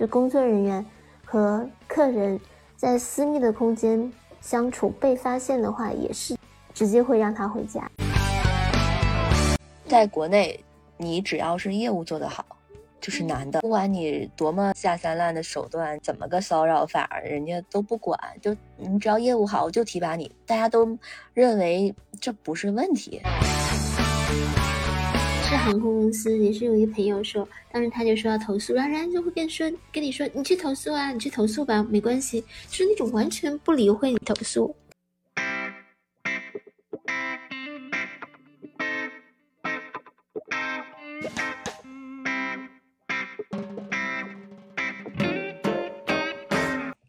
就工作人员和客人在私密的空间相处被发现的话，也是直接会让他回家。在国内，你只要是业务做得好，就是男的，不管你多么下三滥的手段，怎么个骚扰法，人家都不管。就你只要业务好，我就提拔你，大家都认为这不是问题。是航空公司，也是有一个朋友说，当时他就说要投诉，然后人家就会跟说跟你说，你去投诉啊，你去投诉吧，没关系，就是那种完全不理会你投诉。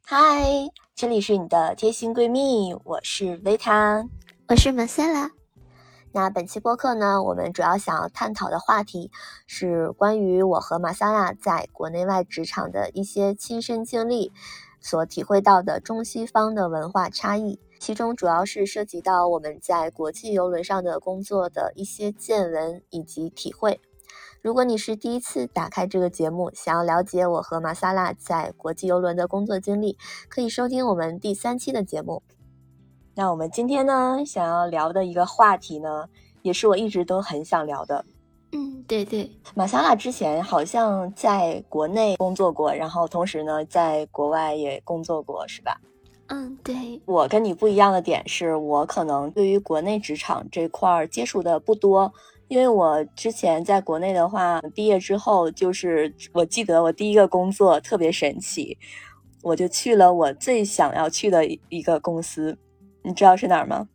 嗨，这里是你的贴心闺蜜，我是维塔，我是马赛拉。那本期播客呢，我们主要想要探讨的话题是关于我和马萨拉在国内外职场的一些亲身经历，所体会到的中西方的文化差异，其中主要是涉及到我们在国际游轮上的工作的一些见闻以及体会。如果你是第一次打开这个节目，想要了解我和马萨拉在国际游轮的工作经历，可以收听我们第三期的节目。那我们今天呢，想要聊的一个话题呢，也是我一直都很想聊的。嗯，对对，马萨拉之前好像在国内工作过，然后同时呢，在国外也工作过，是吧？嗯，对。我跟你不一样的点是，我可能对于国内职场这块儿接触的不多。因为我之前在国内的话，毕业之后就是我记得我第一个工作特别神奇，我就去了我最想要去的一个公司，你知道是哪儿吗？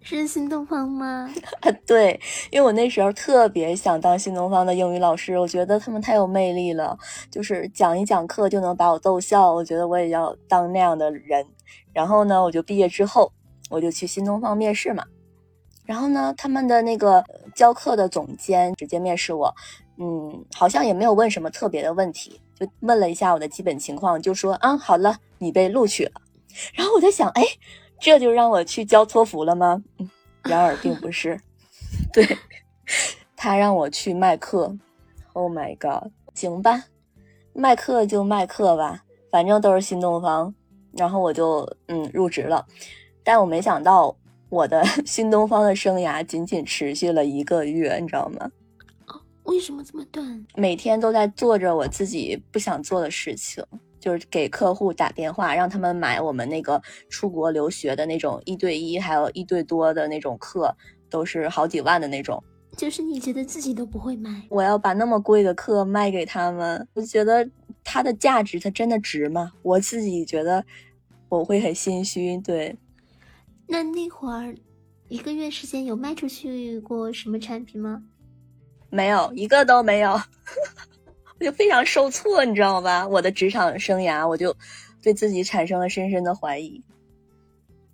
是新东方吗？对，因为我那时候特别想当新东方的英语老师，我觉得他们太有魅力了，就是讲一讲课就能把我逗笑，我觉得我也要当那样的人。然后呢，我就毕业之后，我就去新东方面试嘛。然后呢，他们的那个教课的总监直接面试我，嗯，好像也没有问什么特别的问题，就问了一下我的基本情况，就说啊，好了，你被录取了。然后我在想，哎，这就让我去教托福了吗？然而并不是，对他让我去卖课。Oh my god，行吧，卖课就卖课吧，反正都是新东方。然后我就嗯入职了，但我没想到。我的 新东方的生涯仅仅持续了一个月，你知道吗？哦，为什么这么短？每天都在做着我自己不想做的事情，就是给客户打电话，让他们买我们那个出国留学的那种一对一，还有一对多的那种课，都是好几万的那种。就是你觉得自己都不会买，我要把那么贵的课卖给他们，我觉得它的价值，它真的值吗？我自己觉得我会很心虚，对。那那会儿，一个月时间有卖出去过什么产品吗？没有，一个都没有，我就非常受挫，你知道吧？我的职场生涯，我就对自己产生了深深的怀疑。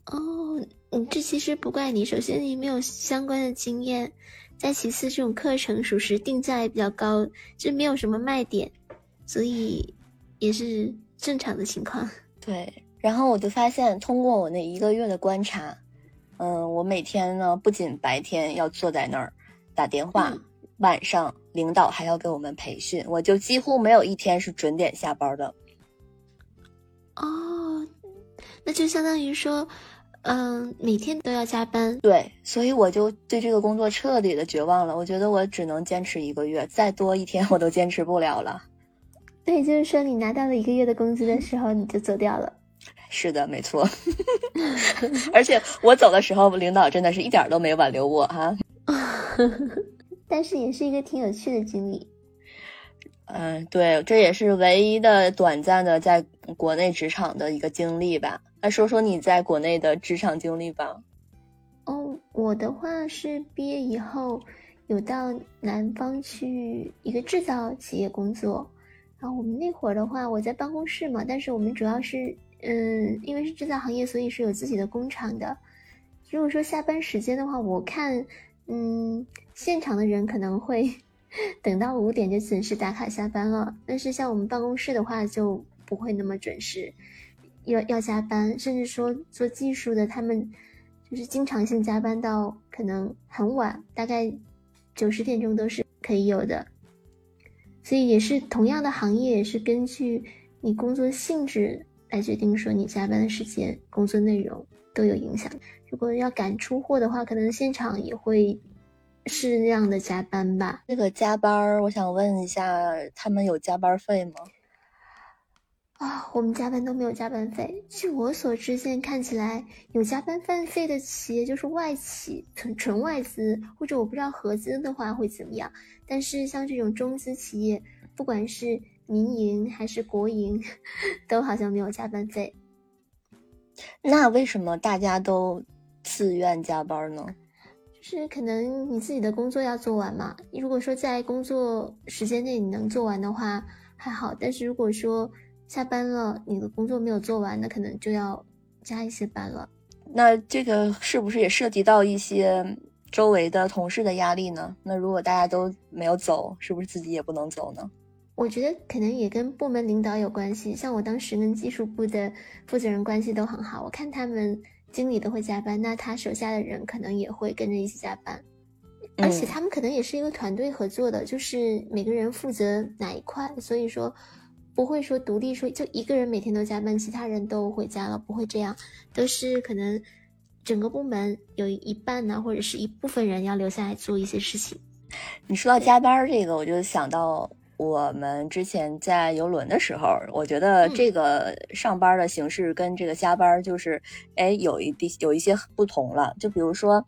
哦，嗯，这其实不怪你。首先，你没有相关的经验；再其次，这种课程属实定价也比较高，就没有什么卖点，所以也是正常的情况。对。然后我就发现，通过我那一个月的观察，嗯，我每天呢不仅白天要坐在那儿打电话，晚上领导还要给我们培训，我就几乎没有一天是准点下班的。哦，那就相当于说，嗯，每天都要加班。对，所以我就对这个工作彻底的绝望了。我觉得我只能坚持一个月，再多一天我都坚持不了了。对，就是说你拿到了一个月的工资的时候，你就走掉了。是的，没错。而且我走的时候，领导真的是一点都没挽留我哈。但是也是一个挺有趣的经历。嗯，对，这也是唯一的短暂的在国内职场的一个经历吧。那说说你在国内的职场经历吧。哦，我的话是毕业以后有到南方去一个制造企业工作。然后我们那会儿的话，我在办公室嘛，但是我们主要是。嗯，因为是制造行业，所以是有自己的工厂的。如果说下班时间的话，我看，嗯，现场的人可能会 等到五点就准时打卡下班了。但是像我们办公室的话，就不会那么准时，要要加班，甚至说做技术的，他们就是经常性加班到可能很晚，大概九十点钟都是可以有的。所以也是同样的行业，也是根据你工作性质来决定说你加班的时间、工作内容都有影响。如果要赶出货的话，可能现场也会适量的加班吧。这个加班，我想问一下，他们有加班费吗？啊，我们加班都没有加班费。据我所知，现在看起来有加班饭费的企业就是外企，纯纯外资，或者我不知道合资的话会怎么样。但是像这种中资企业，不管是民营还是国营，都好像没有加班费。那为什么大家都自愿加班呢？就是可能你自己的工作要做完嘛。如果说在工作时间内你能做完的话还好，但是如果说下班了，你的工作没有做完，那可能就要加一些班了。那这个是不是也涉及到一些周围的同事的压力呢？那如果大家都没有走，是不是自己也不能走呢？我觉得可能也跟部门领导有关系。像我当时跟技术部的负责人关系都很好，我看他们经理都会加班，那他手下的人可能也会跟着一起加班。而且他们可能也是一个团队合作的，就是每个人负责哪一块，所以说。不会说独立说就一个人每天都加班，其他人都回家了，不会这样，都是可能整个部门有一半呢，或者是一部分人要留下来做一些事情。你说到加班这个，我就想到我们之前在游轮的时候，我觉得这个上班的形式跟这个加班就是，哎，有一地有一些不同了。就比如说，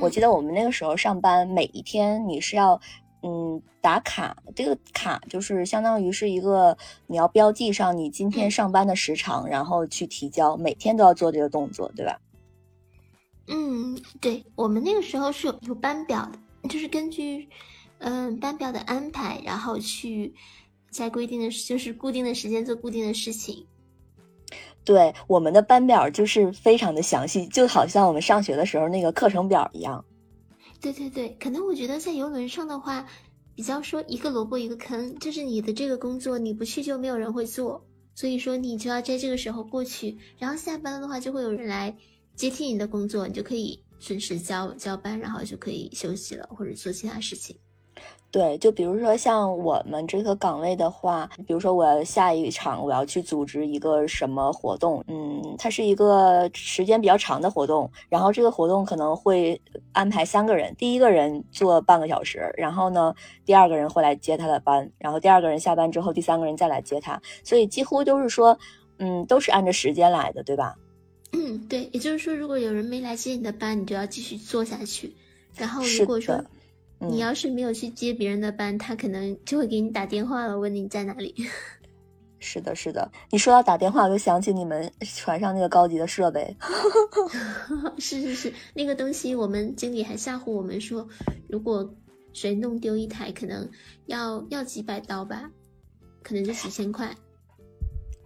我记得我们那个时候上班，每一天你是要。嗯，打卡这个卡就是相当于是一个你要标记上你今天上班的时长，然后去提交，每天都要做这个动作，对吧？嗯，对，我们那个时候是有有班表的，就是根据嗯班表的安排，然后去在规定的就是固定的时间做固定的事情。对，我们的班表就是非常的详细，就好像我们上学的时候那个课程表一样。对对对，可能我觉得在游轮上的话，比较说一个萝卜一个坑，就是你的这个工作你不去就没有人会做，所以说你就要在这个时候过去，然后下班了的话就会有人来接替你的工作，你就可以准时交交班，然后就可以休息了或者做其他事情。对，就比如说像我们这个岗位的话，比如说我下一场我要去组织一个什么活动，嗯，它是一个时间比较长的活动，然后这个活动可能会安排三个人，第一个人做半个小时，然后呢，第二个人会来接他的班，然后第二个人下班之后，第三个人再来接他，所以几乎都是说，嗯，都是按照时间来的，对吧？嗯，对，也就是说，如果有人没来接你的班，你就要继续做下去，然后如果说。你要是没有去接别人的班，他可能就会给你打电话了，问你在哪里。是的，是的。你说到打电话，我就想起你们船上那个高级的设备。是是是，那个东西我们经理还吓唬我们说，如果谁弄丢一台，可能要要几百刀吧，可能就几千块。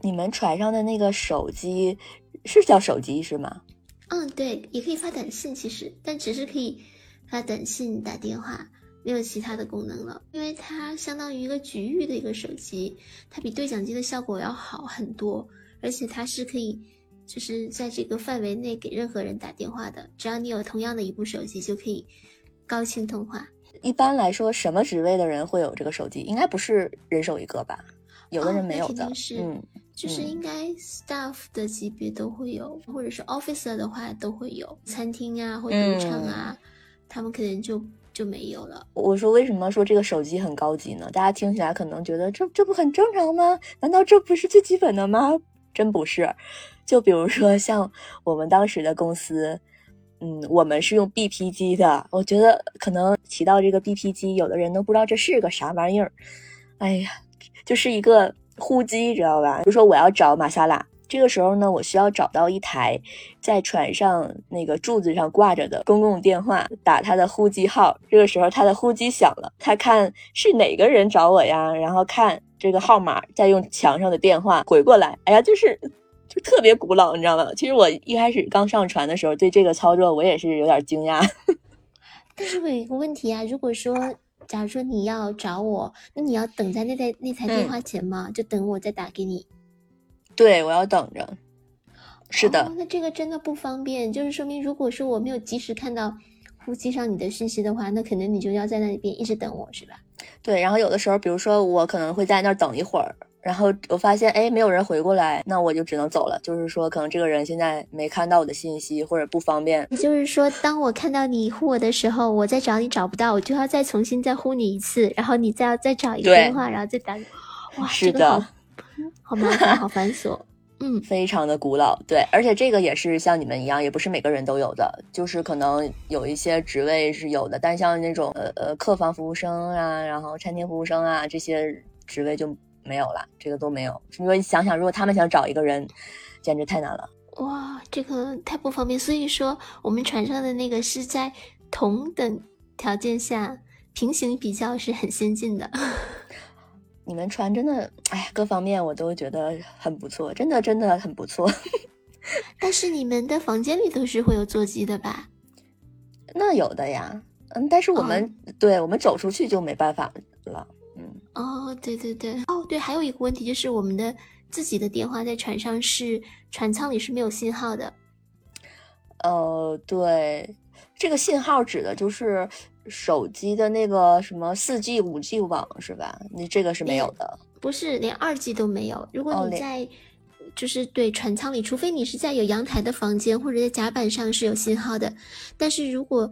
你们船上的那个手机是叫手机是吗？嗯，对，也可以发短信，其实，但只是可以。发短信、打电话，没有其他的功能了，因为它相当于一个局域的一个手机，它比对讲机的效果要好很多，而且它是可以，就是在这个范围内给任何人打电话的，只要你有同样的一部手机就可以高清通话。一般来说，什么职位的人会有这个手机？应该不是人手一个吧？有的人没有的，嗯，就是应该 staff 的级别都会有，或者是 officer 的话都会有，餐厅啊或者赌场啊。他们可能就就没有了。我说为什么说这个手机很高级呢？大家听起来可能觉得这这不很正常吗？难道这不是最基本的吗？真不是。就比如说像我们当时的公司，嗯，我们是用 BP 机的。我觉得可能提到这个 BP 机，有的人都不知道这是个啥玩意儿。哎呀，就是一个呼机，知道吧？比如说我要找玛莎拉。这个时候呢，我需要找到一台在船上那个柱子上挂着的公共电话，打他的呼机号。这个时候他的呼机响了，他看是哪个人找我呀？然后看这个号码，再用墙上的电话回过来。哎呀，就是就特别古老，你知道吗？其实我一开始刚上船的时候，对这个操作我也是有点惊讶。但是我有一个问题啊，如果说假如说你要找我，那你要等在那台那台电话前吗？就等我再打给你。对，我要等着。是的，那这个真的不方便，就是说明如果说我没有及时看到呼吸上你的信息的话，那可能你就要在那里边一直等我，是吧？对，然后有的时候，比如说我可能会在那儿等一会儿。然后我发现，哎，没有人回过来，那我就只能走了。就是说，可能这个人现在没看到我的信息，或者不方便。也就是说，当我看到你呼我的时候，我再找你找不到，我就要再重新再呼你一次，然后你再要再找一个电话，然后再打。哇，是的，好麻烦，好繁琐。嗯，非常的古老。对，而且这个也是像你们一样，也不是每个人都有的，就是可能有一些职位是有的，但像那种呃呃客房服务生啊，然后餐厅服务生啊这些职位就。没有了，这个都没有。你说想想，如果他们想找一个人，简直太难了。哇，这个太不方便。所以说，我们船上的那个是在同等条件下平行比较是很先进的。你们船真的，哎，各方面我都觉得很不错，真的真的很不错。但是你们的房间里都是会有座机的吧？那有的呀，嗯，但是我们对我们走出去就没办法了。嗯哦，对对对，哦对，还有一个问题就是我们的自己的电话在船上是船舱里是没有信号的。呃，对，这个信号指的就是手机的那个什么四 G、五 G 网是吧？你这个是没有的，不是连二 G 都没有。如果你在就是对船舱里，除非你是在有阳台的房间或者在甲板上是有信号的，但是如果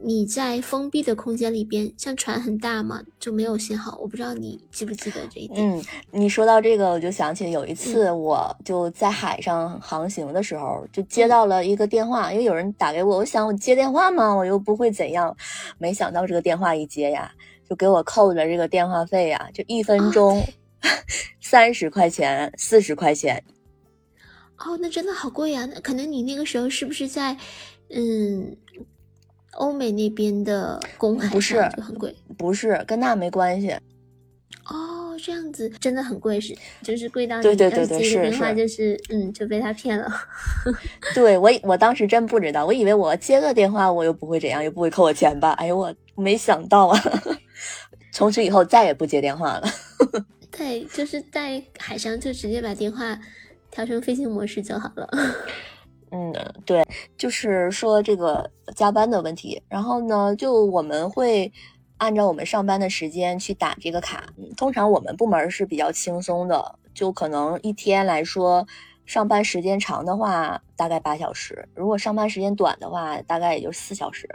你在封闭的空间里边，像船很大嘛，就没有信号。我不知道你记不记得这一点。嗯，你说到这个，我就想起有一次，我就在海上航行的时候，就接到了一个电话，因为有人打给我，我想我接电话嘛，我又不会怎样，没想到这个电话一接呀，就给我扣了这个电话费呀，就一分钟三十块钱，四十块钱。哦，那真的好贵呀！那可能你那个时候是不是在，嗯？欧美那边的公海不是就很贵，不是跟那没关系。哦，这样子真的很贵，是就是贵到对对对对是是，就是嗯就被他骗了。对我我当时真不知道，我以为我接个电话我又不会怎样，又不会扣我钱吧？哎呦我没想到啊！从此以后再也不接电话了。对，就是在海上就直接把电话调成飞行模式就好了。嗯，对，就是说这个加班的问题。然后呢，就我们会按照我们上班的时间去打这个卡。通常我们部门是比较轻松的，就可能一天来说，上班时间长的话大概八小时，如果上班时间短的话，大概也就四小时。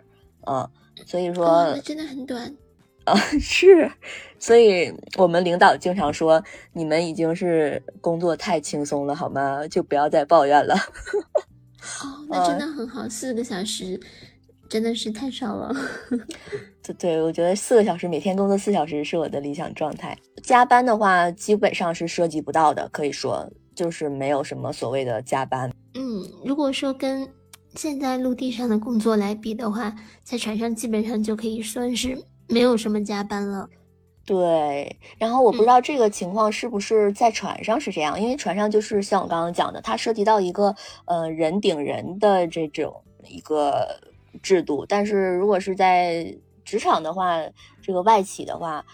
嗯，所以说真的很短 啊，是。所以我们领导经常说，你们已经是工作太轻松了，好吗？就不要再抱怨了。哦，那真的很好，四个小时真的是太少了。对对，我觉得四个小时，每天工作四小时是我的理想状态。加班的话，基本上是涉及不到的，可以说就是没有什么所谓的加班。嗯，如果说跟现在陆地上的工作来比的话，在船上基本上就可以算是没有什么加班了。对，然后我不知道这个情况是不是在船上是这样，因为船上就是像我刚刚讲的，它涉及到一个呃人顶人的这种一个制度，但是如果是在职场的话，这个外企的话，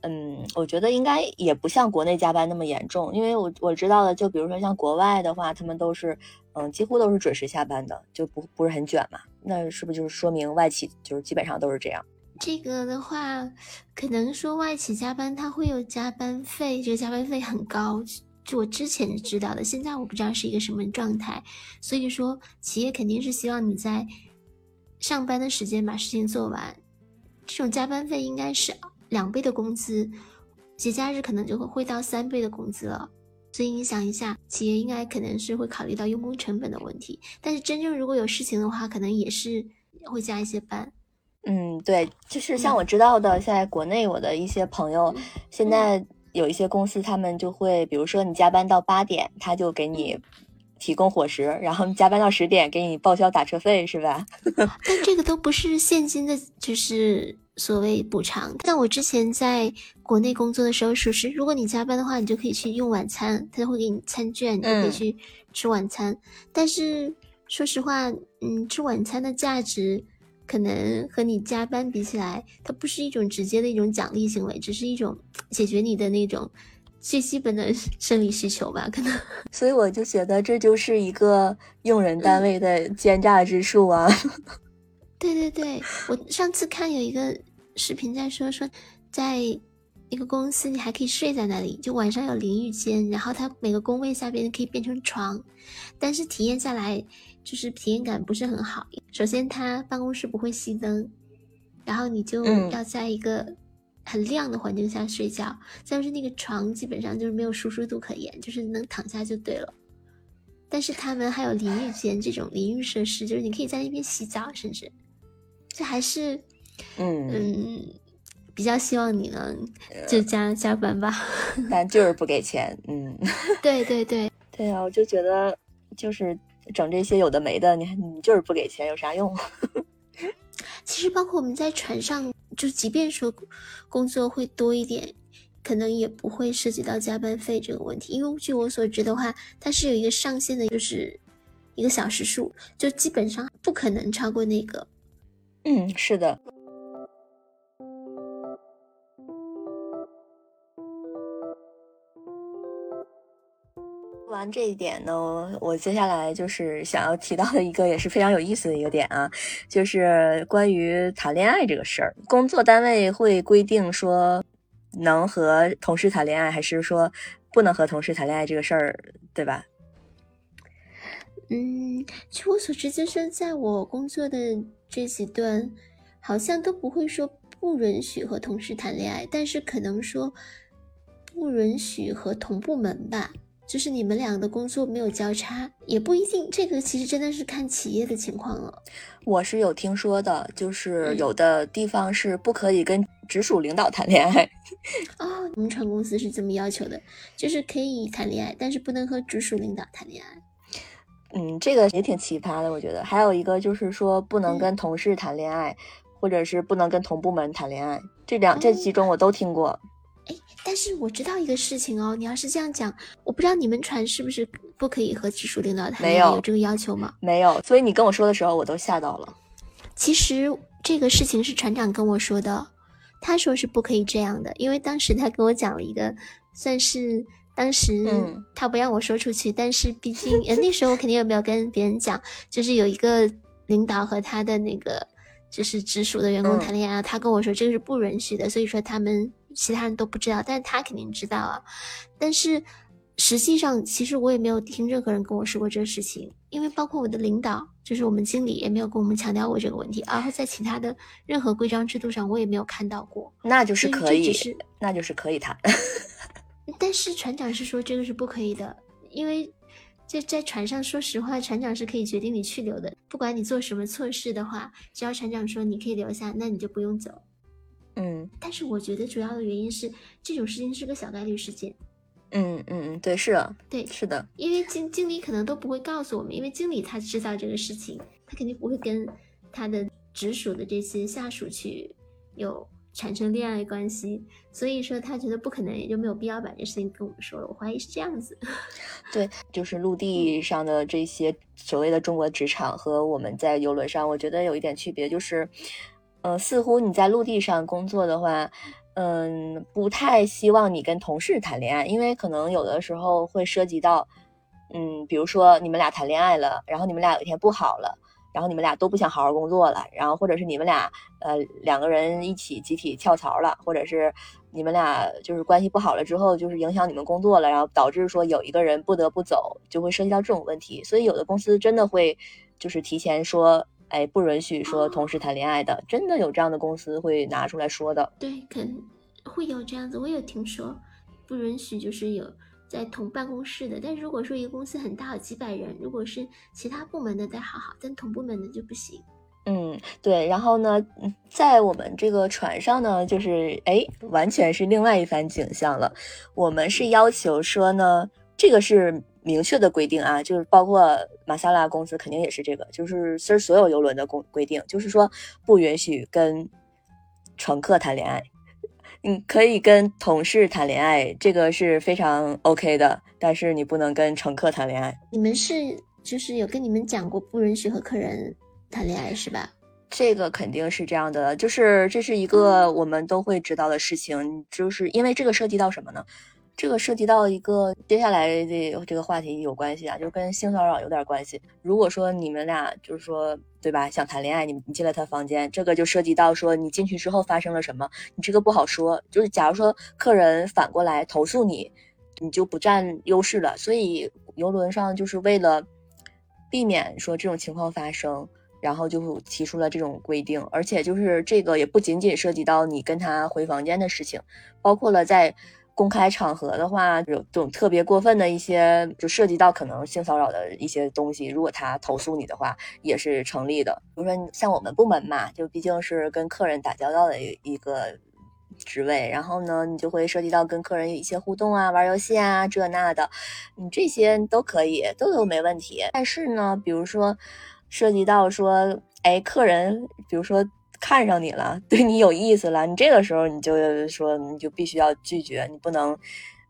嗯，我觉得应该也不像国内加班那么严重，因为我我知道的，就比如说像国外的话，他们都是嗯几乎都是准时下班的，就不不是很卷嘛，那是不是就是说明外企就是基本上都是这样？这个的话，可能说外企加班，他会有加班费，这个加班费很高。就我之前知道的，现在我不知道是一个什么状态。所以说，企业肯定是希望你在上班的时间把事情做完。这种加班费应该是两倍的工资，节假日可能就会会到三倍的工资了。所以你想一下，企业应该可能是会考虑到用工成本的问题。但是真正如果有事情的话，可能也是会加一些班。嗯，对，就是像我知道的，在国内我的一些朋友，现在有一些公司，他们就会，比如说你加班到八点，他就给你提供伙食，然后你加班到十点，给你报销打车费，是吧？但这个都不是现金的，就是所谓补偿。但我之前在国内工作的时候，属实，如果你加班的话，你就可以去用晚餐，他就会给你餐券，你就可以去吃晚餐。但是说实话，嗯，吃晚餐的价值。可能和你加班比起来，它不是一种直接的一种奖励行为，只是一种解决你的那种最基本的生理需求吧。可能，所以我就觉得这就是一个用人单位的奸诈之术啊。对对对，我上次看有一个视频在说说，在一个公司你还可以睡在那里，就晚上有淋浴间，然后它每个工位下边可以变成床，但是体验下来就是体验感不是很好。首先，它办公室不会熄灯，然后你就要在一个很亮的环境下睡觉，再就是那个床基本上就是没有舒适度可言，就是能躺下就对了。但是他们还有淋浴间这种淋浴设施，就是你可以在那边洗澡，甚至。这还是，嗯嗯，比较希望你能就加加班吧，但就是不给钱，嗯，对对对对啊，我就觉得就是整这些有的没的，你你就是不给钱有啥用？其实包括我们在船上，就即便说工作会多一点，可能也不会涉及到加班费这个问题，因为据我所知的话，它是有一个上限的，就是一个小时数，就基本上不可能超过那个。嗯，是的。完这一点呢，我接下来就是想要提到的一个也是非常有意思的一个点啊，就是关于谈恋爱这个事儿。工作单位会规定说能和同事谈恋爱，还是说不能和同事谈恋爱这个事儿，对吧？嗯，据我所知，就是在我工作的这几段，好像都不会说不允许和同事谈恋爱，但是可能说不允许和同部门吧，就是你们俩的工作没有交叉，也不一定。这个其实真的是看企业的情况了。我是有听说的，就是有的地方是不可以跟直属领导谈恋爱。哦，我们船公司是这么要求的，就是可以谈恋爱，但是不能和直属领导谈恋爱。嗯，这个也挺奇葩的，我觉得。还有一个就是说，不能跟同事谈恋爱，或者是不能跟同部门谈恋爱。这两这几种我都听过。哎，但是我知道一个事情哦，你要是这样讲，我不知道你们船是不是不可以和直属领导谈恋爱，有这个要求吗？没有。所以你跟我说的时候，我都吓到了。其实这个事情是船长跟我说的，他说是不可以这样的，因为当时他跟我讲了一个，算是。当时他不让我说出去，但是毕竟呃那时候我肯定也没有跟别人讲，就是有一个领导和他的那个就是直属的员工谈恋爱，他跟我说这个是不允许的，所以说他们其他人都不知道，但是他肯定知道啊。但是实际上其实我也没有听任何人跟我说过这个事情，因为包括我的领导，就是我们经理也没有跟我们强调过这个问题，然后在其他的任何规章制度上我也没有看到过。那就是可以，那就是可以谈。但是船长是说这个是不可以的，因为在在船上，说实话，船长是可以决定你去留的。不管你做什么错事的话，只要船长说你可以留下，那你就不用走。嗯，但是我觉得主要的原因是这种事情是个小概率事件。嗯嗯嗯，对，是啊，对，是的，因为经经理可能都不会告诉我们，因为经理他知道这个事情，他肯定不会跟他的直属的这些下属去有。产生恋爱关系，所以说他觉得不可能，也就没有必要把这事情跟我们说了。我怀疑是这样子。对，就是陆地上的这些所谓的中国职场和我们在游轮上，我觉得有一点区别，就是，呃，似乎你在陆地上工作的话，嗯，不太希望你跟同事谈恋爱，因为可能有的时候会涉及到，嗯，比如说你们俩谈恋爱了，然后你们俩有一天不好了。然后你们俩都不想好好工作了，然后或者是你们俩呃两个人一起集体跳槽了，或者是你们俩就是关系不好了之后，就是影响你们工作了，然后导致说有一个人不得不走，就会涉及到这种问题。所以有的公司真的会就是提前说，哎，不允许说同时谈恋爱的，真的有这样的公司会拿出来说的。对，可能会有这样子，我有听说不允许就是有。在同办公室的，但如果说一个公司很大，有几百人，如果是其他部门的再好好，但同部门的就不行。嗯，对。然后呢，在我们这个船上呢，就是哎，完全是另外一番景象了。我们是要求说呢，这个是明确的规定啊，就是包括马萨拉公司肯定也是这个，就是是所有游轮的公规定，就是说不允许跟乘客谈恋爱。你可以跟同事谈恋爱，这个是非常 OK 的，但是你不能跟乘客谈恋爱。你们是就是有跟你们讲过不允许和客人谈恋爱是吧？这个肯定是这样的，就是这是一个我们都会知道的事情，就是因为这个涉及到什么呢？这个涉及到一个接下来的这个话题有关系啊，就是跟性骚扰有点关系。如果说你们俩就是说对吧，想谈恋爱，你你进了他房间，这个就涉及到说你进去之后发生了什么，你这个不好说。就是假如说客人反过来投诉你，你就不占优势了。所以游轮上就是为了避免说这种情况发生，然后就提出了这种规定。而且就是这个也不仅仅涉及到你跟他回房间的事情，包括了在。公开场合的话，有这种特别过分的一些，就涉及到可能性骚扰的一些东西。如果他投诉你的话，也是成立的。比如说，像我们部门嘛，就毕竟是跟客人打交道的一一个职位，然后呢，你就会涉及到跟客人有一些互动啊，玩游戏啊，这那的，你这些都可以，都都没问题。但是呢，比如说涉及到说，哎，客人，比如说。看上你了，对你有意思了，你这个时候你就说，你就必须要拒绝，你不能，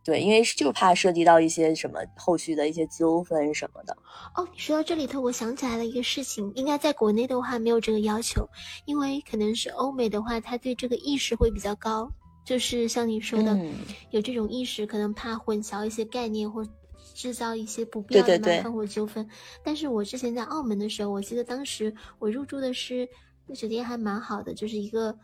对，因为就怕涉及到一些什么后续的一些纠纷什么的。哦，你说到这里头，我想起来了一个事情，应该在国内的话没有这个要求，因为可能是欧美的话，他对这个意识会比较高，就是像你说的，有这种意识，可能怕混淆一些概念或制造一些不必要的麻烦或纠纷。但是我之前在澳门的时候，我记得当时我入住的是。那酒店还蛮好的，就是一个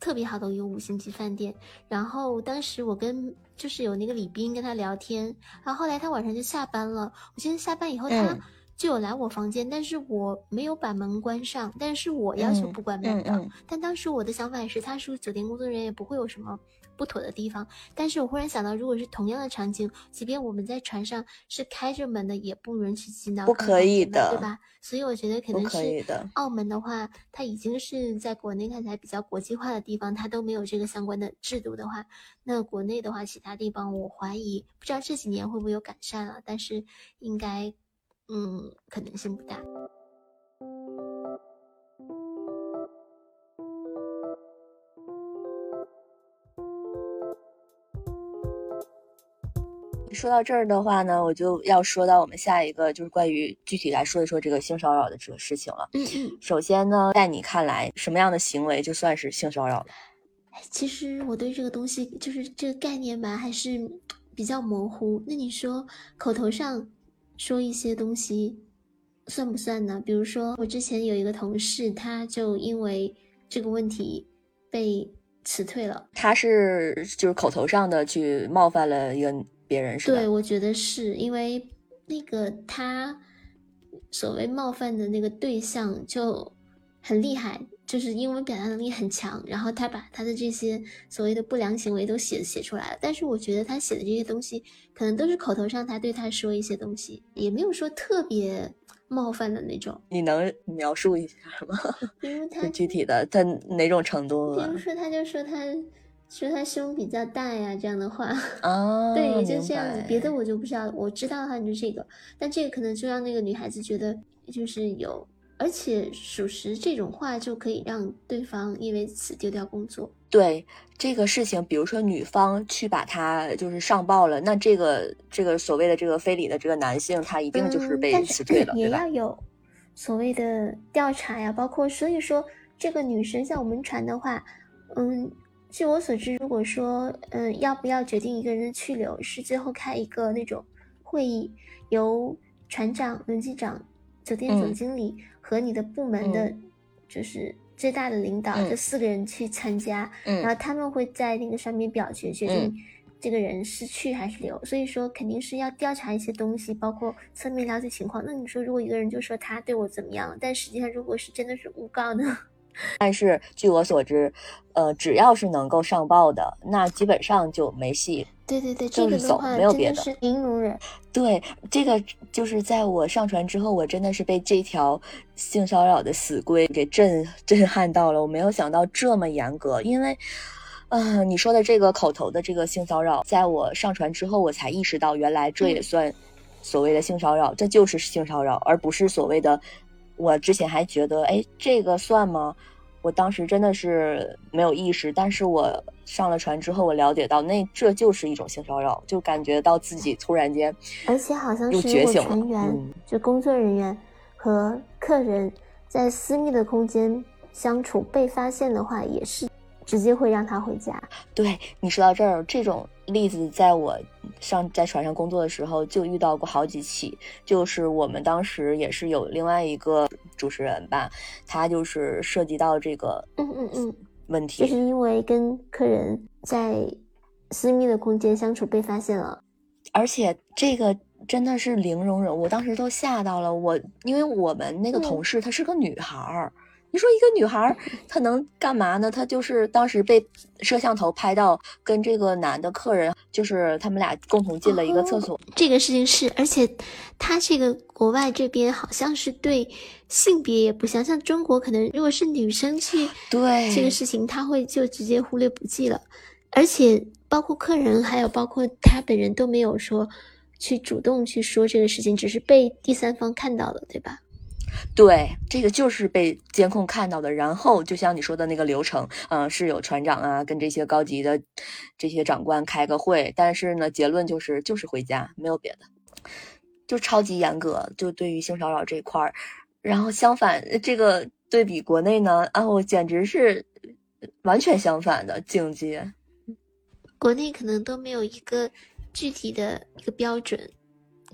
特别好的一个五星级饭店。然后当时我跟就是有那个李斌跟他聊天，然后后来他晚上就下班了。我记得下班以后他就有来我房间，但是我没有把门关上，但是我要求不关门的。但当时我的想法也是，他是酒店工作人员，也不会有什么。不妥的地方，但是我忽然想到，如果是同样的场景，即便我们在船上是开着门的，也不允许洗脑，不可以的，对吧？所以我觉得可能是。澳门的话，它已经是在国内看起来比较国际化的地方，它都没有这个相关的制度的话，那国内的话，其他地方我怀疑，不知道这几年会不会有改善了，但是应该，嗯，可能性不大。说到这儿的话呢，我就要说到我们下一个，就是关于具体来说一说这个性骚扰的这个事情了。嗯嗯。首先呢，在你看来，什么样的行为就算是性骚扰了？其实我对这个东西，就是这个概念吧，还是比较模糊。那你说口头上说一些东西，算不算呢？比如说，我之前有一个同事，他就因为这个问题被辞退了。他是就是口头上的去冒犯了一个。别人是对，我觉得是因为那个他所谓冒犯的那个对象就很厉害，就是英文表达能力很强，然后他把他的这些所谓的不良行为都写写出来了。但是我觉得他写的这些东西可能都是口头上他对他说一些东西，也没有说特别冒犯的那种。你能描述一下吗？比如 他具体的在哪种程度？比如说他就说他。说他胸比较大呀，这样的话，哦，对，就这样子，别的我就不知道。我知道的话就这个，但这个可能就让那个女孩子觉得就是有，而且属实这种话就可以让对方因为此丢掉工作。对这个事情，比如说女方去把他就是上报了，那这个这个所谓的这个非礼的这个男性，他一定就是被辞退了，也要有所谓的调查呀，包括所以说这个女生向我们传的话，嗯。据我所知，如果说，嗯，要不要决定一个人的去留，是最后开一个那种会议，由船长、轮机长、酒店总经理和你的部门的，就是最大的领导这四个人去参加，然后他们会在那个上面表决，决定这个人是去还是留。所以说，肯定是要调查一些东西，包括侧面了解情况。那你说，如果一个人就说他对我怎么样，但实际上如果是真的是诬告呢？但是据我所知，呃，只要是能够上报的，那基本上就没戏。对对对，就是走，没有别的。是零容忍。对，这个就是在我上传之后，我真的是被这条性骚扰的死规给震震撼到了。我没有想到这么严格，因为，呃，你说的这个口头的这个性骚扰，在我上传之后，我才意识到，原来这也算所谓的性骚扰，这就是性骚扰，而不是所谓的。我之前还觉得，哎，这个算吗？我当时真的是没有意识，但是我上了船之后，我了解到那这就是一种性骚扰，就感觉到自己突然间，而且好像是有船员，就工作人员和客人在私密的空间相处被发现的话，也是直接会让他回家。对你说到这儿，这种例子在我上在船上工作的时候就遇到过好几起。就是我们当时也是有另外一个主持人吧，他就是涉及到这个嗯嗯嗯问题，就是因为跟客人在私密的空间相处被发现了，而且这个真的是零容忍，我当时都吓到了我，因为我们那个同事她是个女孩儿。你说一个女孩她能干嘛呢？她就是当时被摄像头拍到跟这个男的客人，就是他们俩共同进了一个厕所。这个事情是，而且他这个国外这边好像是对性别也不像，像中国可能如果是女生去对这个事情，他会就直接忽略不计了。而且包括客人，还有包括他本人都没有说去主动去说这个事情，只是被第三方看到了，对吧？对，这个就是被监控看到的。然后就像你说的那个流程，嗯，是有船长啊，跟这些高级的这些长官开个会。但是呢，结论就是就是回家，没有别的，就超级严格，就对于性骚扰这一块儿。然后相反，这个对比国内呢，啊，我简直是完全相反的境界。国内可能都没有一个具体的一个标准，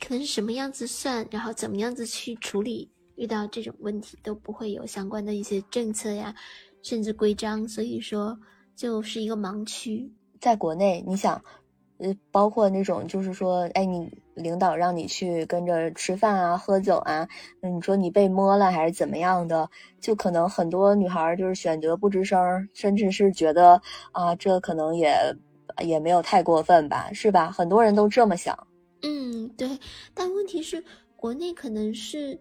可能是什么样子算，然后怎么样子去处理。遇到这种问题都不会有相关的一些政策呀，甚至规章，所以说就是一个盲区。在国内，你想，呃，包括那种就是说，哎，你领导让你去跟着吃饭啊、喝酒啊，你说你被摸了还是怎么样的，就可能很多女孩就是选择不吱声，甚至是觉得啊，这可能也也没有太过分吧，是吧？很多人都这么想。嗯，对。但问题是，国内可能是。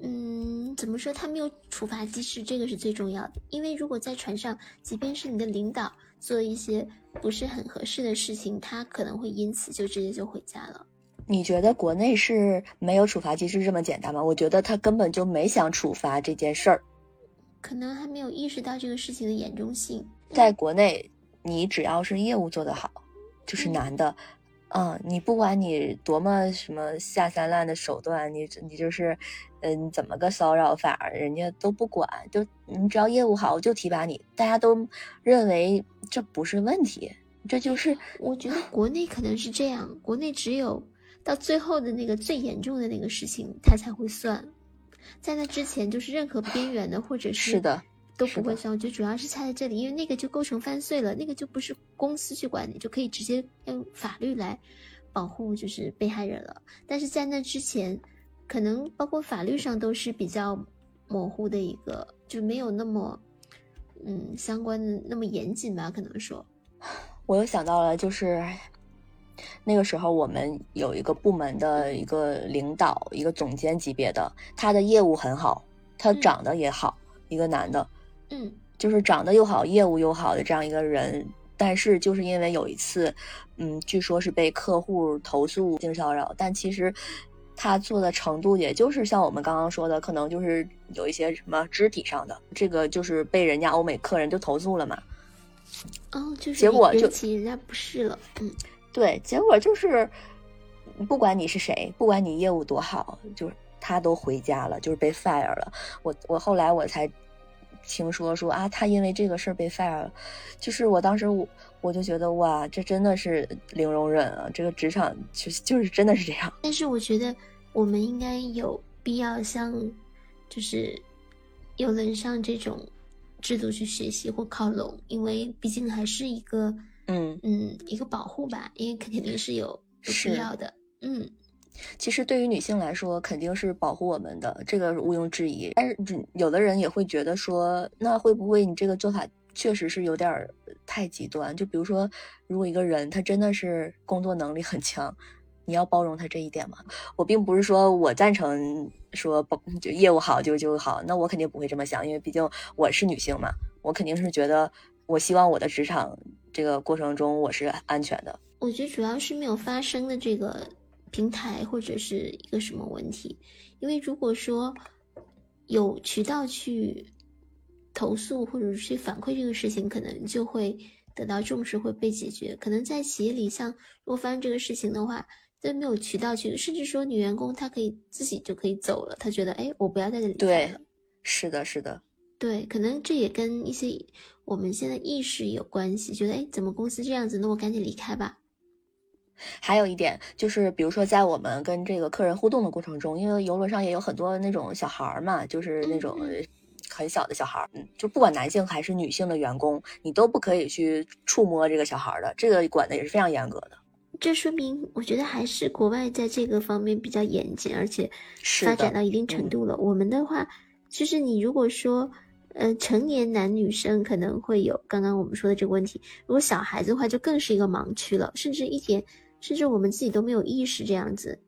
嗯，怎么说？他没有处罚机制，这个是最重要的。因为如果在船上，即便是你的领导做一些不是很合适的事情，他可能会因此就直接就回家了。你觉得国内是没有处罚机制这么简单吗？我觉得他根本就没想处罚这件事儿，可能还没有意识到这个事情的严重性。在国内，你只要是业务做得好，就是男的。嗯，你不管你多么什么下三滥的手段，你你就是，嗯，怎么个骚扰法，人家都不管，就你只要业务好，我就提拔你。大家都认为这不是问题，这就是我觉得国内可能是这样，国内只有到最后的那个最严重的那个事情，他才会算，在那之前就是任何边缘的或者是的。都不会算，我觉得主要是差在这里，因为那个就构成犯罪了，那个就不是公司去管你，就可以直接用法律来保护就是被害人了。但是在那之前，可能包括法律上都是比较模糊的一个，就没有那么嗯相关的那么严谨吧？可能说，我又想到了，就是那个时候我们有一个部门的一个领导，一个总监级别的，他的业务很好，他长得也好，一个男的。嗯，就是长得又好，业务又好的这样一个人，但是就是因为有一次，嗯，据说是被客户投诉性骚扰，但其实他做的程度也就是像我们刚刚说的，可能就是有一些什么肢体上的，这个就是被人家欧美客人就投诉了嘛。哦，就是结果就起人家不是了，嗯，对，结果就是不管你是谁，不管你业务多好，就是他都回家了，就是被 fire 了。我我后来我才。听说说啊，他因为这个事儿被 fire 了，就是我当时我我就觉得哇，这真的是零容忍啊！这个职场就就是真的是这样。但是我觉得我们应该有必要向就是有人上这种制度去学习或靠拢，因为毕竟还是一个嗯嗯一个保护吧，因为肯定是有有必要的，嗯。其实对于女性来说，肯定是保护我们的，这个毋庸置疑。但是有的人也会觉得说，那会不会你这个做法确实是有点太极端？就比如说，如果一个人他真的是工作能力很强，你要包容他这一点吗？我并不是说我赞成说就业务好就就好，那我肯定不会这么想，因为毕竟我是女性嘛，我肯定是觉得我希望我的职场这个过程中我是安全的。我觉得主要是没有发生的这个。平台或者是一个什么问题？因为如果说有渠道去投诉或者去反馈这个事情，可能就会得到重视，会被解决。可能在企业里，像如果发生这个事情的话，都没有渠道去，甚至说女员工她可以自己就可以走了，她觉得哎，我不要在这里对，是的，是的。对，可能这也跟一些我们现在意识有关系，觉得哎，怎么公司这样子，那我赶紧离开吧。还有一点就是，比如说在我们跟这个客人互动的过程中，因为游轮上也有很多那种小孩儿嘛，就是那种很小的小孩儿，嗯，就不管男性还是女性的员工，你都不可以去触摸这个小孩儿的，这个管的也是非常严格的。这说明，我觉得还是国外在这个方面比较严谨，而且发展到一定程度了。我们的话，就是你如果说，呃，成年男女生可能会有刚刚我们说的这个问题，如果小孩子的话，就更是一个盲区了，甚至一点。甚至我们自己都没有意识，这样子。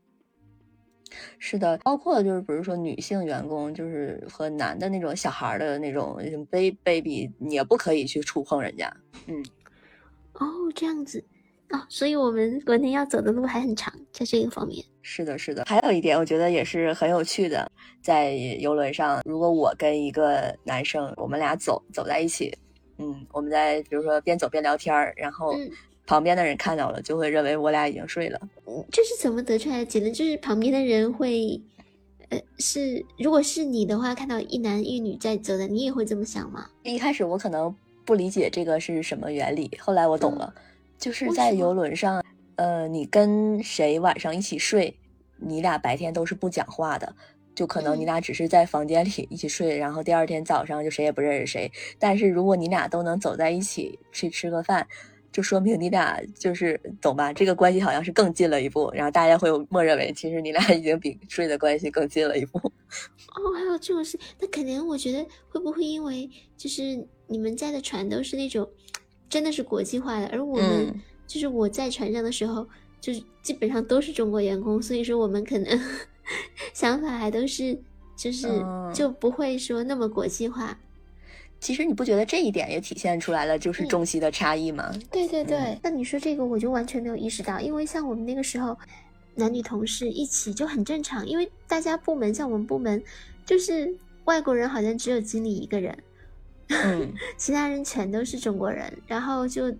是的，包括就是比如说女性员工，就是和男的那种小孩的那种 baby 也不可以去触碰人家。嗯，哦，这样子啊，所以我们国内要走的路还很长，在这个方面。是的，是的。还有一点，我觉得也是很有趣的，在游轮上，如果我跟一个男生，我们俩走走在一起，嗯，我们在比如说边走边聊天儿，然后。旁边的人看到了，就会认为我俩已经睡了。这是怎么得出来的结论？就是旁边的人会，呃，是如果是你的话，看到一男一女在走的，你也会这么想吗？一开始我可能不理解这个是什么原理，后来我懂了，就是在游轮上，呃，你跟谁晚上一起睡，你俩白天都是不讲话的，就可能你俩只是在房间里一起睡，然后第二天早上就谁也不认识谁。但是如果你俩都能走在一起去吃个饭。就说明你俩就是懂吧？这个关系好像是更近了一步，然后大家会默认为其实你俩已经比睡的关系更近了一步。哦，还有这种事？那可能我觉得会不会因为就是你们在的船都是那种真的是国际化的，而我们就是我在船上的时候，就是基本上都是中国员工，所以说我们可能 想法还都是就是就不会说那么国际化。其实你不觉得这一点也体现出来了，就是中西的差异吗？对对对，那你说这个我就完全没有意识到，因为像我们那个时候，男女同事一起就很正常，因为大家部门像我们部门，就是外国人好像只有经理一个人，嗯 其他人全都是中国人，然后就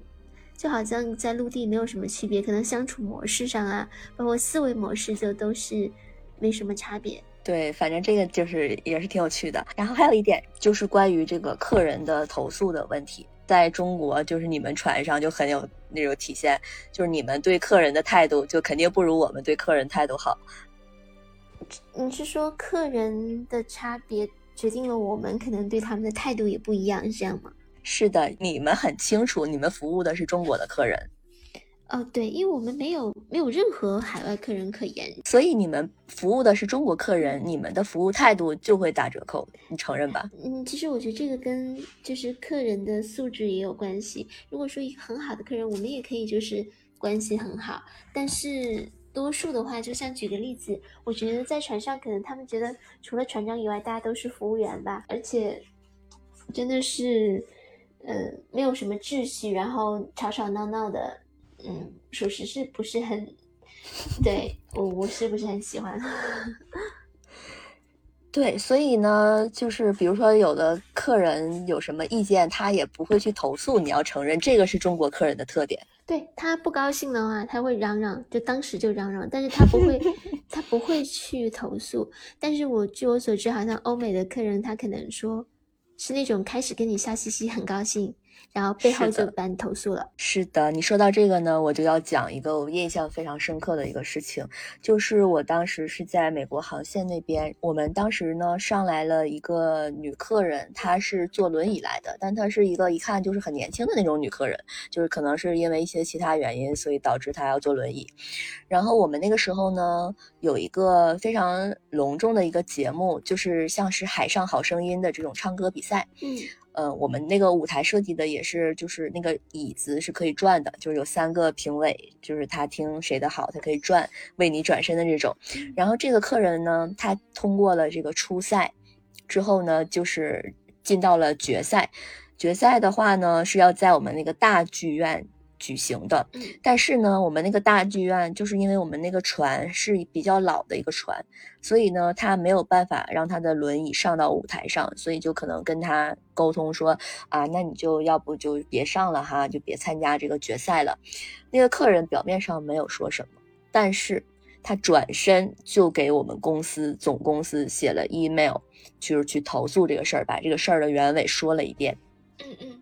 就好像在陆地没有什么区别，可能相处模式上啊，包括思维模式就都是没什么差别。对，反正这个就是也是挺有趣的。然后还有一点就是关于这个客人的投诉的问题，在中国就是你们船上就很有那种体现，就是你们对客人的态度就肯定不如我们对客人态度好。你是说客人的差别决定了我们可能对他们的态度也不一样，是这样吗？是的，你们很清楚，你们服务的是中国的客人。哦，对，因为我们没有没有任何海外客人可言，所以你们服务的是中国客人，你们的服务态度就会打折扣，你承认吧？嗯，其实我觉得这个跟就是客人的素质也有关系。如果说一个很好的客人，我们也可以就是关系很好，但是多数的话，就像举个例子，我觉得在船上可能他们觉得除了船长以外，大家都是服务员吧，而且真的是，呃，没有什么秩序，然后吵吵闹闹的。嗯，属实是不是很，对我我是不是很喜欢？对，所以呢，就是比如说有的客人有什么意见，他也不会去投诉。你要承认，这个是中国客人的特点。对他不高兴的话，他会嚷嚷，就当时就嚷嚷，但是他不会，他不会去投诉。但是我据我所知，好像欧美的客人他可能说是那种开始跟你笑嘻嘻，很高兴。然后背后就把你投诉了。是的，你说到这个呢，我就要讲一个我印象非常深刻的一个事情，就是我当时是在美国航线那边，我们当时呢上来了一个女客人，她是坐轮椅来的，但她是一个一看就是很年轻的那种女客人，就是可能是因为一些其他原因，所以导致她要坐轮椅。然后我们那个时候呢有一个非常隆重的一个节目，就是像是《海上好声音》的这种唱歌比赛。嗯。呃，我们那个舞台设计的也是，就是那个椅子是可以转的，就是有三个评委，就是他听谁的好，他可以转，为你转身的这种。然后这个客人呢，他通过了这个初赛之后呢，就是进到了决赛。决赛的话呢，是要在我们那个大剧院。举行的，但是呢，我们那个大剧院就是因为我们那个船是比较老的一个船，所以呢，他没有办法让他的轮椅上到舞台上，所以就可能跟他沟通说啊，那你就要不就别上了哈，就别参加这个决赛了。那个客人表面上没有说什么，但是他转身就给我们公司总公司写了 email，就是去投诉这个事儿，把这个事儿的原委说了一遍。嗯嗯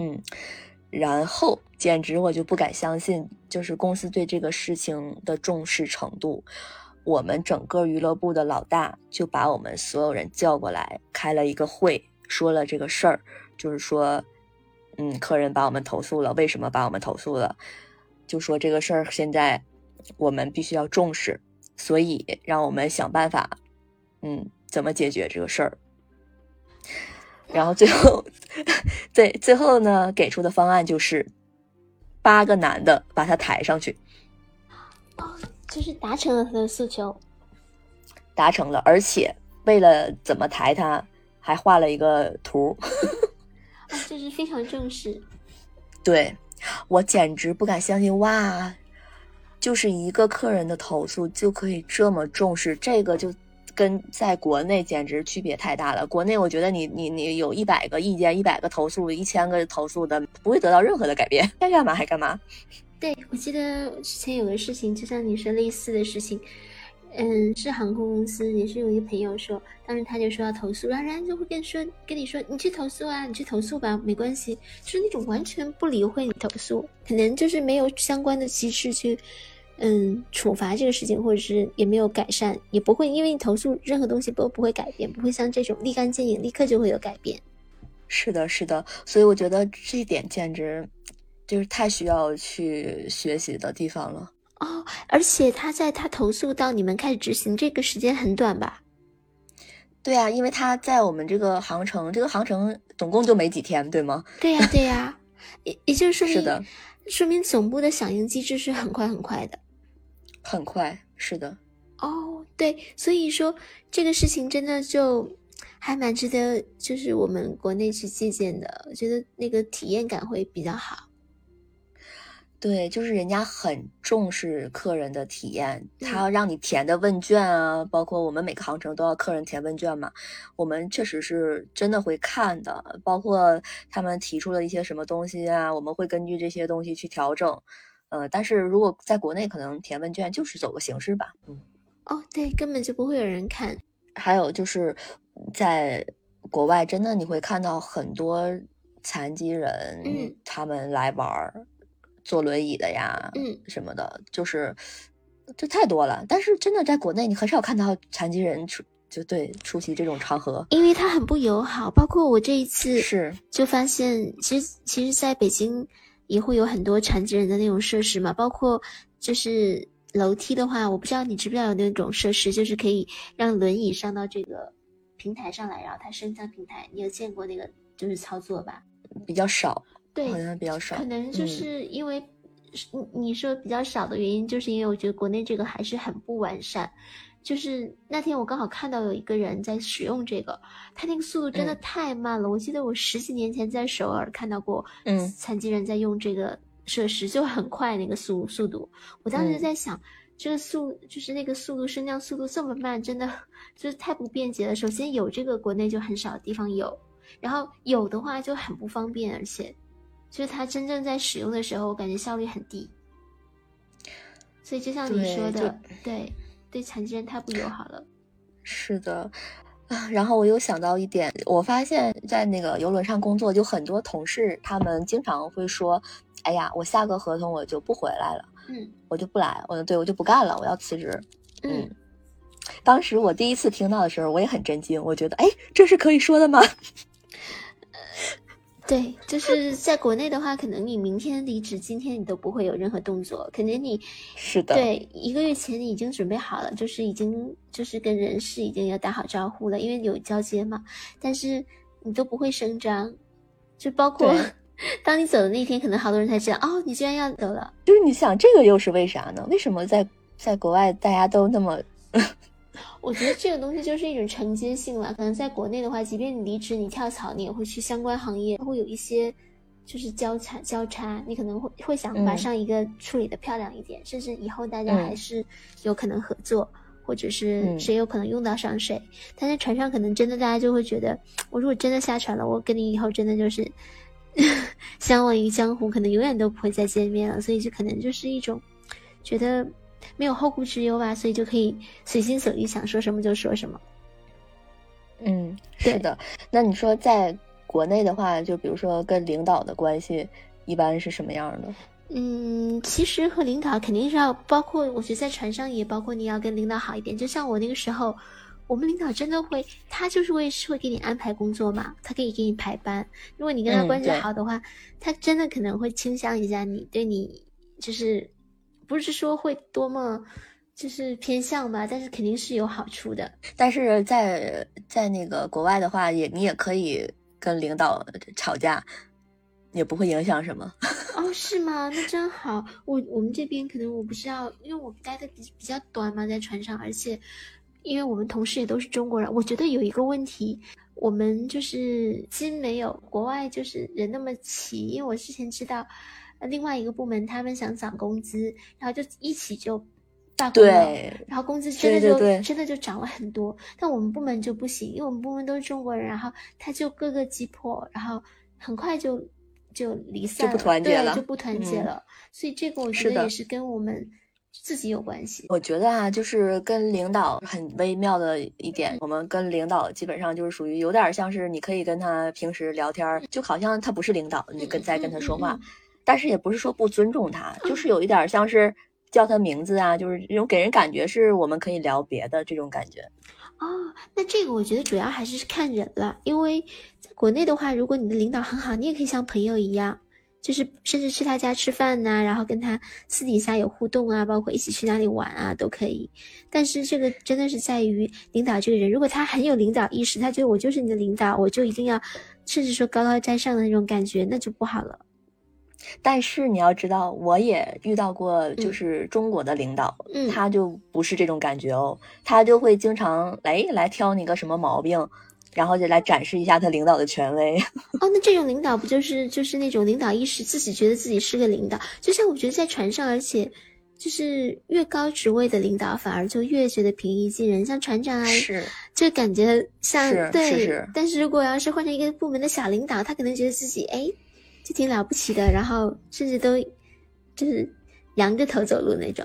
嗯，然后简直我就不敢相信，就是公司对这个事情的重视程度。我们整个娱乐部的老大就把我们所有人叫过来，开了一个会，说了这个事儿，就是说，嗯，客人把我们投诉了，为什么把我们投诉了？就说这个事儿现在我们必须要重视，所以让我们想办法，嗯，怎么解决这个事儿。然后最后，最最后呢，给出的方案就是八个男的把他抬上去。哦，就是达成了他的诉求，达成了，而且为了怎么抬他，还画了一个图。啊，就是非常正式。对，我简直不敢相信哇！就是一个客人的投诉就可以这么重视，这个就。跟在国内简直区别太大了。国内我觉得你你你有一百个意见、一百个投诉、一千个投诉的，不会得到任何的改变，该干嘛还干嘛。对，我记得之前有个事情，就像你说类似的事情，嗯，是航空公司，也是有一个朋友说，当时他就说要投诉，然后人家就会跟说跟你说，你去投诉啊，你去投诉吧，没关系，就是那种完全不理会你投诉，可能就是没有相关的机制去。嗯，处罚这个事情，或者是也没有改善，也不会因为你投诉任何东西都不会改变，不会像这种立竿见影，立刻就会有改变。是的，是的，所以我觉得这一点简直就是太需要去学习的地方了。哦，而且他在他投诉到你们开始执行这个时间很短吧？对啊，因为他在我们这个航程，这个航程总共就没几天，对吗？对呀，对呀，也也就是说是的，说明总部的响应机制是很快很快的。很快，是的。哦，对，所以说这个事情真的就还蛮值得，就是我们国内去借鉴的。我觉得那个体验感会比较好。对，就是人家很重视客人的体验，他让你填的问卷啊，包括我们每个航程都要客人填问卷嘛，我们确实是真的会看的。包括他们提出了一些什么东西啊，我们会根据这些东西去调整。呃，但是如果在国内，可能填问卷就是走个形式吧。嗯，哦，对，根本就不会有人看。还有就是在国外，真的你会看到很多残疾人，嗯，他们来玩儿，坐轮椅的呀，嗯，什么的，就是这太多了。但是真的在国内，你很少看到残疾人出就对出席这种场合，因为他很不友好。包括我这一次是就发现，其实其实在北京。也会有很多残疾人的那种设施嘛，包括就是楼梯的话，我不知道你知不知道有那种设施，就是可以让轮椅上到这个平台上来，然后它升降平台。你有见过那个就是操作吧？比较少，对，好像比较少。可能就是因为你你说比较少的原因，就是因为我觉得国内这个还是很不完善。就是那天我刚好看到有一个人在使用这个，他那个速度真的太慢了。我记得我十几年前在首尔看到过，嗯，残疾人在用这个设施就很快那个速速度。我当时就在想，这个速就是那个速度升降速度这么慢，真的就是太不便捷了。首先有这个国内就很少地方有，然后有的话就很不方便，而且就是它真正在使用的时候，我感觉效率很低。所以就像你说的，对。对残疾人太不友好了，是的，啊，然后我又想到一点，我发现，在那个游轮上工作，就很多同事，他们经常会说：“哎呀，我下个合同我就不回来了，嗯，我就不来，我对我就不干了，我要辞职。”嗯，当时我第一次听到的时候，我也很震惊，我觉得，哎，这是可以说的吗？对，就是在国内的话，可能你明天离职，今天你都不会有任何动作。肯定你是的，对，一个月前你已经准备好了，就是已经就是跟人事已经要打好招呼了，因为有交接嘛。但是你都不会声张，就包括当你走的那天，可能好多人才知道，哦，你居然要走了。就是你想，这个又是为啥呢？为什么在在国外大家都那么？我觉得这个东西就是一种承接性了。可能在国内的话，即便你离职、你跳槽，你也会去相关行业，会有一些就是交叉交叉。你可能会会想把上一个处理的漂亮一点，甚至以后大家还是有可能合作，或者是谁有可能用到上谁。但在船上，可能真的大家就会觉得，我如果真的下船了，我跟你以后真的就是 相忘于江湖，可能永远都不会再见面了。所以就可能就是一种觉得没有后顾之忧吧，所以就可以随心所欲，想说什么就说什么。嗯，是的。那你说在国内的话，就比如说跟领导的关系一般是什么样的？嗯，其实和领导肯定是要包括，我觉得在船上也包括你要跟领导好一点。就像我那个时候，我们领导真的会，他就是会是会给你安排工作嘛，他可以给你排班。如果你跟他关系好的话，他真的可能会倾向一下你，对你就是不是说会多么就是偏向吧，但是肯定是有好处的。但是在在那个国外的话，也你也可以跟领导吵架。也不会影响什么 哦，是吗？那真好。我我们这边可能我不知道，因为我们待的比比较短嘛，在船上，而且因为我们同事也都是中国人，我觉得有一个问题，我们就是心没有国外就是人那么齐。因为我之前知道，另外一个部门他们想涨工资，然后就一起就罢工了，然后工资真的就真的就涨了很多。但我们部门就不行，因为我们部门都是中国人，然后他就各个击破，然后很快就。就离散了，对，就不团结了。所以这个我觉得也是跟我们自己有关系。我觉得啊，就是跟领导很微妙的一点，我们跟领导基本上就是属于有点像是你可以跟他平时聊天，就好像他不是领导，你跟在跟他说话，但是也不是说不尊重他，就是有一点像是叫他名字啊，就是这种给人感觉是我们可以聊别的这种感觉。哦，那这个我觉得主要还是看人了，因为在国内的话，如果你的领导很好，你也可以像朋友一样，就是甚至去他家吃饭呐，然后跟他私底下有互动啊，包括一起去哪里玩啊，都可以。但是这个真的是在于领导这个人，如果他很有领导意识，他觉得我就是你的领导，我就一定要，甚至说高高在上的那种感觉，那就不好了。但是你要知道，我也遇到过，就是中国的领导，他就不是这种感觉哦，他就会经常来来挑你个什么毛病，然后就来展示一下他领导的权威。哦，那这种领导不就是就是那种领导意识，自己觉得自己是个领导？就像我觉得在船上，而且就是越高职位的领导，反而就越觉得平易近人，像船长啊，是就感觉像对。但是如果要是换成一个部门的小领导，他可能觉得自己哎。就挺了不起的，然后甚至都就是仰着头走路那种。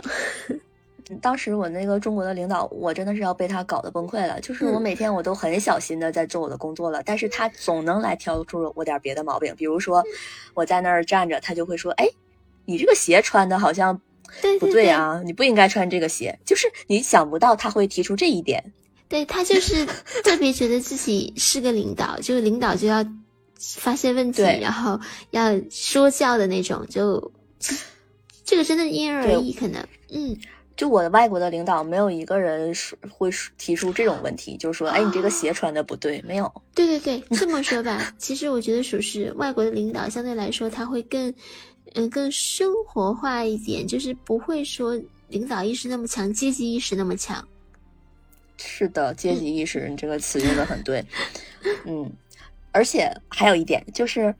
当时我那个中国的领导，我真的是要被他搞得崩溃了。就是我每天我都很小心的在做我的工作了，但是他总能来挑出我点别的毛病。比如说我在那儿站着，他就会说：“哎，你这个鞋穿的好像不对啊，你不应该穿这个鞋。”就是你想不到他会提出这一点。对他就是特别觉得自己是个领导，就是领导就要。发现问题，然后要说教的那种，就 这个真的因人而异，可能，嗯，就我的外国的领导，没有一个人是会提出这种问题，就是说，哎，你这个鞋穿的不对，没有。对对对，这么说吧，其实我觉得属实，外国的领导相对来说他会更，嗯，更生活化一点，就是不会说领导意识那么强，阶级意识那么强。是的，阶级意识，你这个词用的很对，嗯。而且还有一点就是，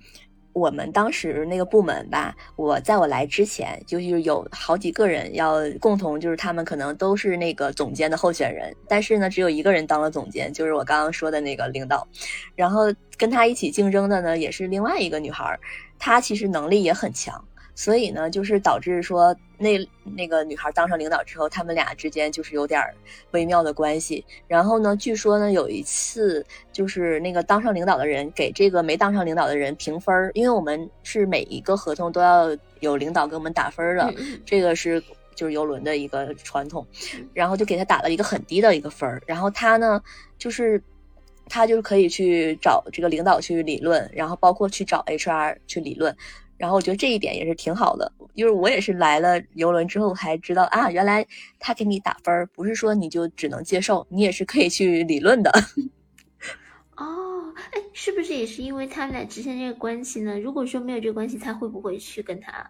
我们当时那个部门吧，我在我来之前，就是有好几个人要共同，就是他们可能都是那个总监的候选人，但是呢，只有一个人当了总监，就是我刚刚说的那个领导。然后跟他一起竞争的呢，也是另外一个女孩，她其实能力也很强。所以呢，就是导致说那那个女孩当上领导之后，他们俩之间就是有点微妙的关系。然后呢，据说呢有一次，就是那个当上领导的人给这个没当上领导的人评分儿，因为我们是每一个合同都要有领导给我们打分的，这个是就是游轮的一个传统。然后就给他打了一个很低的一个分儿。然后他呢，就是他就是可以去找这个领导去理论，然后包括去找 HR 去理论。然后我觉得这一点也是挺好的，因为我也是来了游轮之后才知道啊，原来他给你打分不是说你就只能接受，你也是可以去理论的。哦，哎，是不是也是因为他们俩之间这个关系呢？如果说没有这个关系，他会不会去跟他，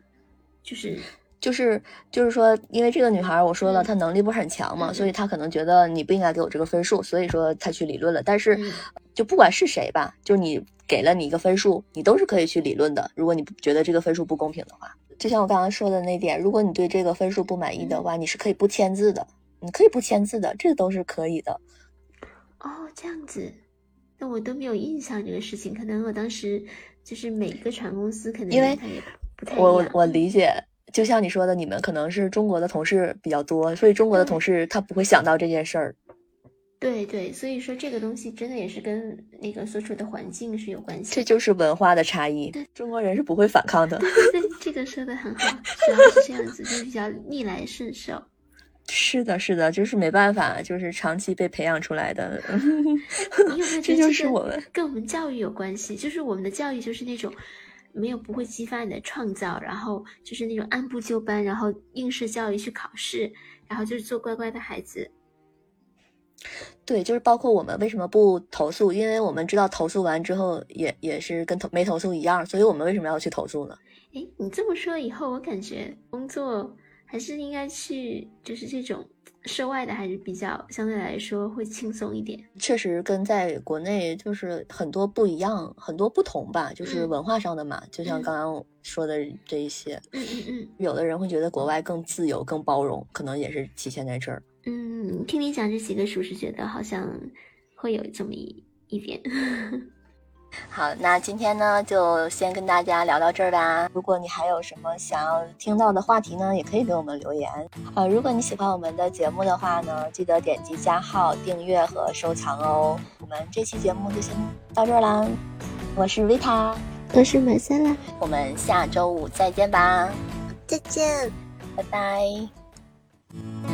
就是就是就是说，因为这个女孩我说了，她能力不是很强嘛，所以她可能觉得你不应该给我这个分数，所以说她去理论了。但是就不管是谁吧，就你。给了你一个分数，你都是可以去理论的。如果你觉得这个分数不公平的话，就像我刚刚说的那点，如果你对这个分数不满意的话，你是可以不签字的。你可以不签字的，这都是可以的。哦，这样子，那我都没有印象这个事情。可能我当时就是每个船公司可能因为我我理解，就像你说的，你们可能是中国的同事比较多，所以中国的同事他不会想到这件事儿。对对，所以说这个东西真的也是跟那个所处的环境是有关系。这就是文化的差异。中国人是不会反抗的。对对对，这个说的很好，主要是这样子，就比较逆来顺受。是的，是的，就是没办法，就是长期被培养出来的。你有没有觉得这是我们跟我们教育有关系？就是我们的教育就是那种没有不会激发你的创造，然后就是那种按部就班，然后应试教育去考试，然后就是做乖乖的孩子。对，就是包括我们为什么不投诉？因为我们知道投诉完之后也也是跟投没投诉一样，所以我们为什么要去投诉呢？哎，你这么说以后，我感觉工作还是应该去，就是这种涉外的还是比较相对来说会轻松一点。确实跟在国内就是很多不一样，很多不同吧，就是文化上的嘛。就像刚刚说的这一些，嗯嗯嗯，有的人会觉得国外更自由、更包容，可能也是体现在这儿。嗯，听你讲这几个，是不是觉得好像会有这么一一点？好，那今天呢，就先跟大家聊到这儿吧。如果你还有什么想要听到的话题呢，也可以给我们留言。呃，如果你喜欢我们的节目的话呢，记得点击加号、订阅和收藏哦。我们这期节目就先到这儿啦。我是维塔，我是马赛拉，我们下周五再见吧。再见，拜拜。